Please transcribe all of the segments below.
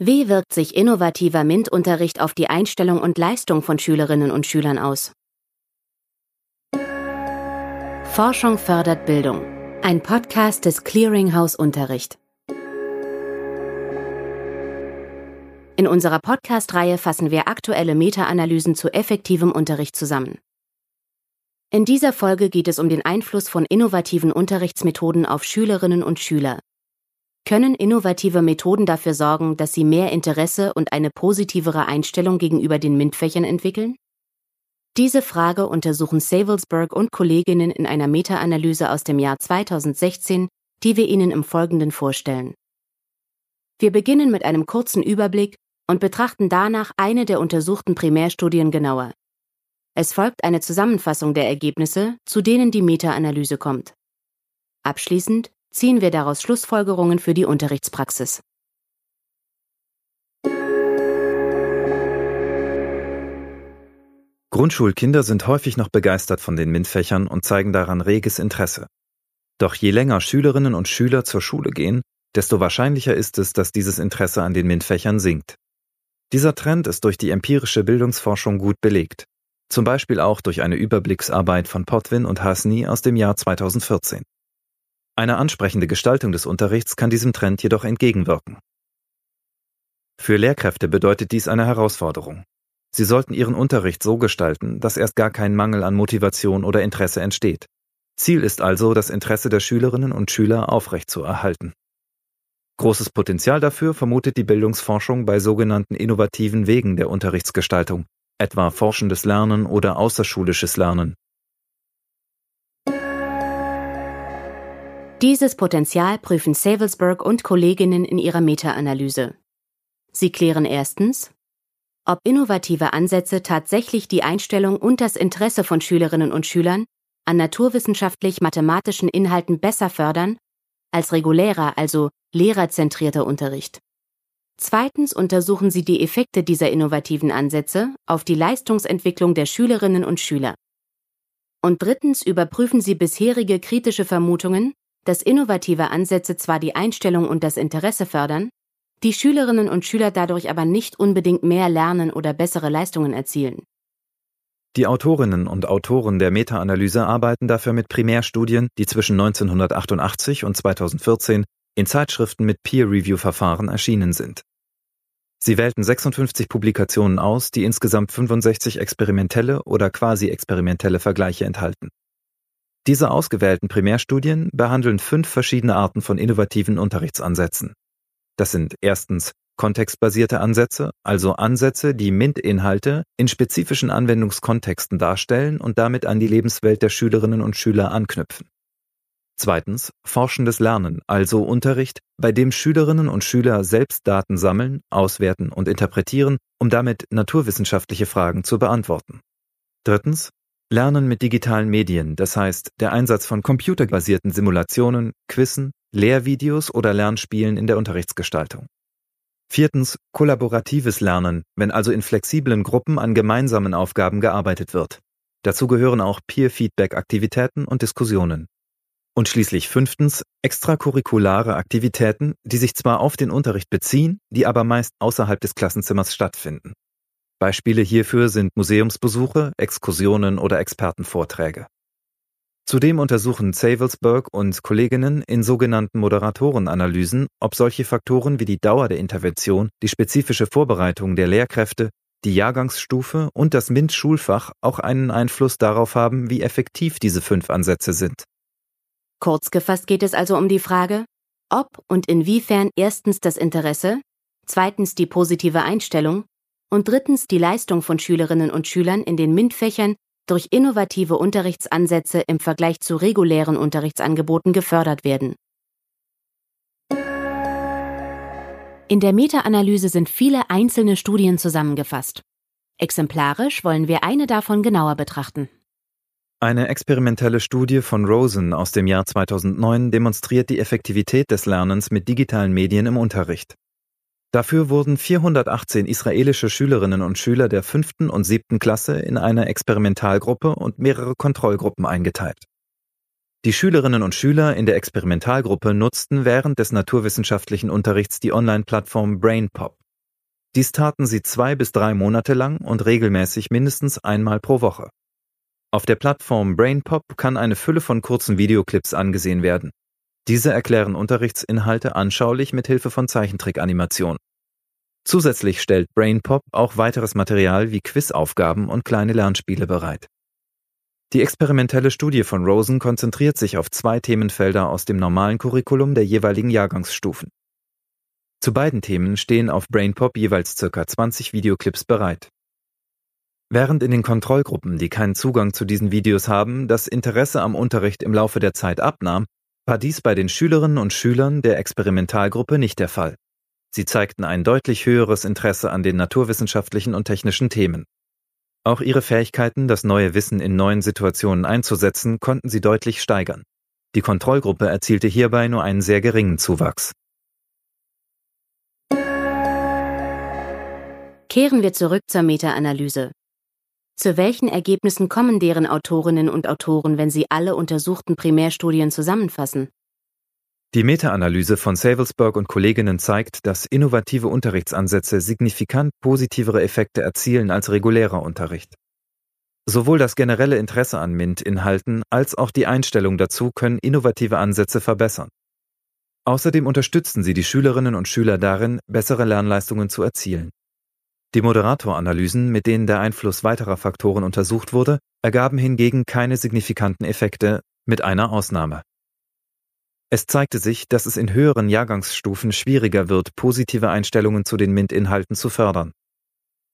Wie wirkt sich innovativer MINT-Unterricht auf die Einstellung und Leistung von Schülerinnen und Schülern aus? Forschung fördert Bildung. Ein Podcast des Clearinghouse Unterricht. In unserer Podcast-Reihe fassen wir aktuelle Meta-Analysen zu effektivem Unterricht zusammen. In dieser Folge geht es um den Einfluss von innovativen Unterrichtsmethoden auf Schülerinnen und Schüler können innovative Methoden dafür sorgen, dass sie mehr Interesse und eine positivere Einstellung gegenüber den MINT-Fächern entwickeln? Diese Frage untersuchen Savelsberg und Kolleginnen in einer Meta-Analyse aus dem Jahr 2016, die wir Ihnen im Folgenden vorstellen. Wir beginnen mit einem kurzen Überblick und betrachten danach eine der untersuchten Primärstudien genauer. Es folgt eine Zusammenfassung der Ergebnisse, zu denen die Meta-Analyse kommt. Abschließend ziehen wir daraus Schlussfolgerungen für die Unterrichtspraxis. Grundschulkinder sind häufig noch begeistert von den MINT-Fächern und zeigen daran reges Interesse. Doch je länger Schülerinnen und Schüler zur Schule gehen, desto wahrscheinlicher ist es, dass dieses Interesse an den MINT-Fächern sinkt. Dieser Trend ist durch die empirische Bildungsforschung gut belegt, zum Beispiel auch durch eine Überblicksarbeit von Potwin und Hasni aus dem Jahr 2014. Eine ansprechende Gestaltung des Unterrichts kann diesem Trend jedoch entgegenwirken. Für Lehrkräfte bedeutet dies eine Herausforderung. Sie sollten ihren Unterricht so gestalten, dass erst gar kein Mangel an Motivation oder Interesse entsteht. Ziel ist also, das Interesse der Schülerinnen und Schüler aufrechtzuerhalten. Großes Potenzial dafür vermutet die Bildungsforschung bei sogenannten innovativen Wegen der Unterrichtsgestaltung, etwa forschendes Lernen oder außerschulisches Lernen, Dieses Potenzial prüfen Savelsberg und Kolleginnen in ihrer Meta-Analyse. Sie klären erstens, ob innovative Ansätze tatsächlich die Einstellung und das Interesse von Schülerinnen und Schülern an naturwissenschaftlich-mathematischen Inhalten besser fördern als regulärer, also lehrerzentrierter Unterricht. Zweitens untersuchen sie die Effekte dieser innovativen Ansätze auf die Leistungsentwicklung der Schülerinnen und Schüler. Und drittens überprüfen sie bisherige kritische Vermutungen dass innovative Ansätze zwar die Einstellung und das Interesse fördern, die Schülerinnen und Schüler dadurch aber nicht unbedingt mehr lernen oder bessere Leistungen erzielen. Die Autorinnen und Autoren der Meta-Analyse arbeiten dafür mit Primärstudien, die zwischen 1988 und 2014 in Zeitschriften mit Peer-Review-Verfahren erschienen sind. Sie wählten 56 Publikationen aus, die insgesamt 65 experimentelle oder quasi experimentelle Vergleiche enthalten. Diese ausgewählten Primärstudien behandeln fünf verschiedene Arten von innovativen Unterrichtsansätzen. Das sind erstens kontextbasierte Ansätze, also Ansätze, die MINT-Inhalte in spezifischen Anwendungskontexten darstellen und damit an die Lebenswelt der Schülerinnen und Schüler anknüpfen. Zweitens forschendes Lernen, also Unterricht, bei dem Schülerinnen und Schüler selbst Daten sammeln, auswerten und interpretieren, um damit naturwissenschaftliche Fragen zu beantworten. Drittens Lernen mit digitalen Medien, das heißt der Einsatz von computerbasierten Simulationen, Quizzen, Lehrvideos oder Lernspielen in der Unterrichtsgestaltung. Viertens kollaboratives Lernen, wenn also in flexiblen Gruppen an gemeinsamen Aufgaben gearbeitet wird. Dazu gehören auch Peer-Feedback-Aktivitäten und Diskussionen. Und schließlich fünftens extracurriculare Aktivitäten, die sich zwar auf den Unterricht beziehen, die aber meist außerhalb des Klassenzimmers stattfinden. Beispiele hierfür sind Museumsbesuche, Exkursionen oder Expertenvorträge. Zudem untersuchen Savelsberg und Kolleginnen in sogenannten Moderatorenanalysen, ob solche Faktoren wie die Dauer der Intervention, die spezifische Vorbereitung der Lehrkräfte, die Jahrgangsstufe und das MINT-Schulfach auch einen Einfluss darauf haben, wie effektiv diese fünf Ansätze sind. Kurz gefasst geht es also um die Frage, ob und inwiefern erstens das Interesse, zweitens die positive Einstellung und drittens die Leistung von Schülerinnen und Schülern in den MINT-Fächern durch innovative Unterrichtsansätze im Vergleich zu regulären Unterrichtsangeboten gefördert werden. In der Meta-Analyse sind viele einzelne Studien zusammengefasst. Exemplarisch wollen wir eine davon genauer betrachten. Eine experimentelle Studie von Rosen aus dem Jahr 2009 demonstriert die Effektivität des Lernens mit digitalen Medien im Unterricht. Dafür wurden 418 israelische Schülerinnen und Schüler der fünften und siebten Klasse in eine Experimentalgruppe und mehrere Kontrollgruppen eingeteilt. Die Schülerinnen und Schüler in der Experimentalgruppe nutzten während des naturwissenschaftlichen Unterrichts die Online-Plattform BrainPop, Dies taten sie zwei bis drei Monate lang und regelmäßig mindestens einmal pro Woche. Auf der Plattform BrainPop kann eine Fülle von kurzen Videoclips angesehen werden. Diese erklären Unterrichtsinhalte anschaulich mit Hilfe von Zeichentrickanimationen. Zusätzlich stellt BrainPop auch weiteres Material wie Quizaufgaben und kleine Lernspiele bereit. Die experimentelle Studie von Rosen konzentriert sich auf zwei Themenfelder aus dem normalen Curriculum der jeweiligen Jahrgangsstufen. Zu beiden Themen stehen auf BrainPop jeweils circa 20 Videoclips bereit. Während in den Kontrollgruppen, die keinen Zugang zu diesen Videos haben, das Interesse am Unterricht im Laufe der Zeit abnahm, war dies bei den Schülerinnen und Schülern der Experimentalgruppe nicht der Fall. Sie zeigten ein deutlich höheres Interesse an den naturwissenschaftlichen und technischen Themen. Auch ihre Fähigkeiten, das neue Wissen in neuen Situationen einzusetzen, konnten sie deutlich steigern. Die Kontrollgruppe erzielte hierbei nur einen sehr geringen Zuwachs. Kehren wir zurück zur Meta-Analyse. Zu welchen Ergebnissen kommen deren Autorinnen und Autoren, wenn sie alle untersuchten Primärstudien zusammenfassen? Die Meta-Analyse von Savelsberg und Kolleginnen zeigt, dass innovative Unterrichtsansätze signifikant positivere Effekte erzielen als regulärer Unterricht. Sowohl das generelle Interesse an MINT-Inhalten als auch die Einstellung dazu können innovative Ansätze verbessern. Außerdem unterstützen sie die Schülerinnen und Schüler darin, bessere Lernleistungen zu erzielen. Die Moderatoranalysen, mit denen der Einfluss weiterer Faktoren untersucht wurde, ergaben hingegen keine signifikanten Effekte, mit einer Ausnahme. Es zeigte sich, dass es in höheren Jahrgangsstufen schwieriger wird, positive Einstellungen zu den MINT-Inhalten zu fördern.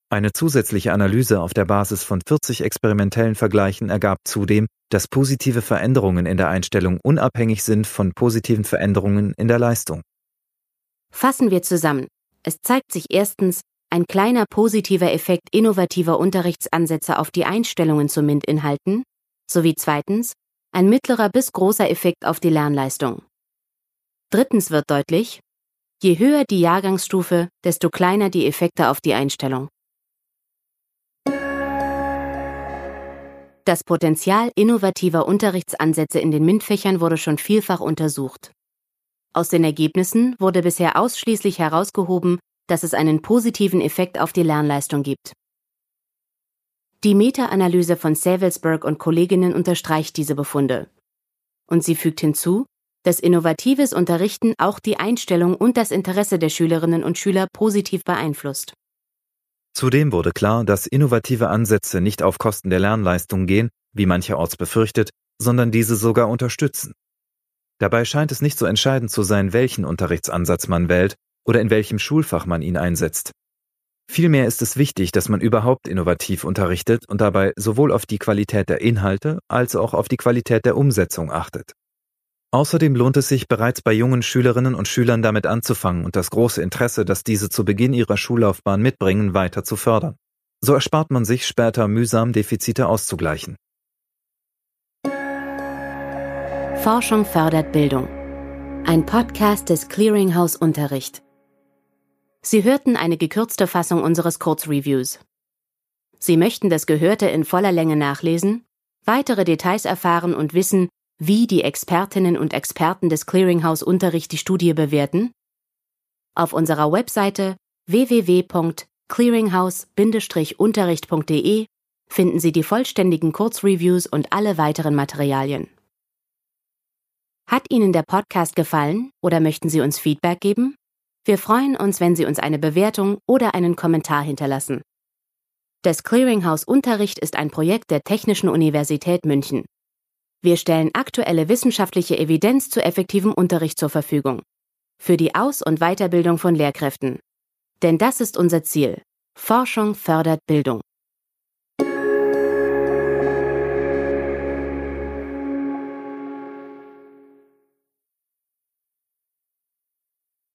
Eine zusätzliche Analyse auf der Basis von 40 experimentellen Vergleichen ergab zudem, dass positive Veränderungen in der Einstellung unabhängig sind von positiven Veränderungen in der Leistung. Fassen wir zusammen. Es zeigt sich erstens, ein kleiner positiver Effekt innovativer Unterrichtsansätze auf die Einstellungen zu MINT-Inhalten, sowie zweitens ein mittlerer bis großer Effekt auf die Lernleistung. Drittens wird deutlich, je höher die Jahrgangsstufe, desto kleiner die Effekte auf die Einstellung. Das Potenzial innovativer Unterrichtsansätze in den MINT-Fächern wurde schon vielfach untersucht. Aus den Ergebnissen wurde bisher ausschließlich herausgehoben, dass es einen positiven Effekt auf die Lernleistung gibt. Die Meta-Analyse von Savelsberg und Kolleginnen unterstreicht diese Befunde. Und sie fügt hinzu, dass innovatives Unterrichten auch die Einstellung und das Interesse der Schülerinnen und Schüler positiv beeinflusst. Zudem wurde klar, dass innovative Ansätze nicht auf Kosten der Lernleistung gehen, wie mancherorts befürchtet, sondern diese sogar unterstützen. Dabei scheint es nicht so entscheidend zu sein, welchen Unterrichtsansatz man wählt, oder in welchem Schulfach man ihn einsetzt. Vielmehr ist es wichtig, dass man überhaupt innovativ unterrichtet und dabei sowohl auf die Qualität der Inhalte als auch auf die Qualität der Umsetzung achtet. Außerdem lohnt es sich bereits bei jungen Schülerinnen und Schülern damit anzufangen und das große Interesse, das diese zu Beginn ihrer Schullaufbahn mitbringen, weiter zu fördern. So erspart man sich später mühsam Defizite auszugleichen. Forschung fördert Bildung. Ein Podcast des Clearinghouse Unterricht. Sie hörten eine gekürzte Fassung unseres Kurzreviews. Sie möchten das Gehörte in voller Länge nachlesen, weitere Details erfahren und wissen, wie die Expertinnen und Experten des Clearinghouse Unterricht die Studie bewerten? Auf unserer Webseite www.clearinghouse-unterricht.de finden Sie die vollständigen Kurzreviews und alle weiteren Materialien. Hat Ihnen der Podcast gefallen oder möchten Sie uns Feedback geben? Wir freuen uns, wenn Sie uns eine Bewertung oder einen Kommentar hinterlassen. Das Clearinghouse Unterricht ist ein Projekt der Technischen Universität München. Wir stellen aktuelle wissenschaftliche Evidenz zu effektivem Unterricht zur Verfügung. Für die Aus- und Weiterbildung von Lehrkräften. Denn das ist unser Ziel. Forschung fördert Bildung.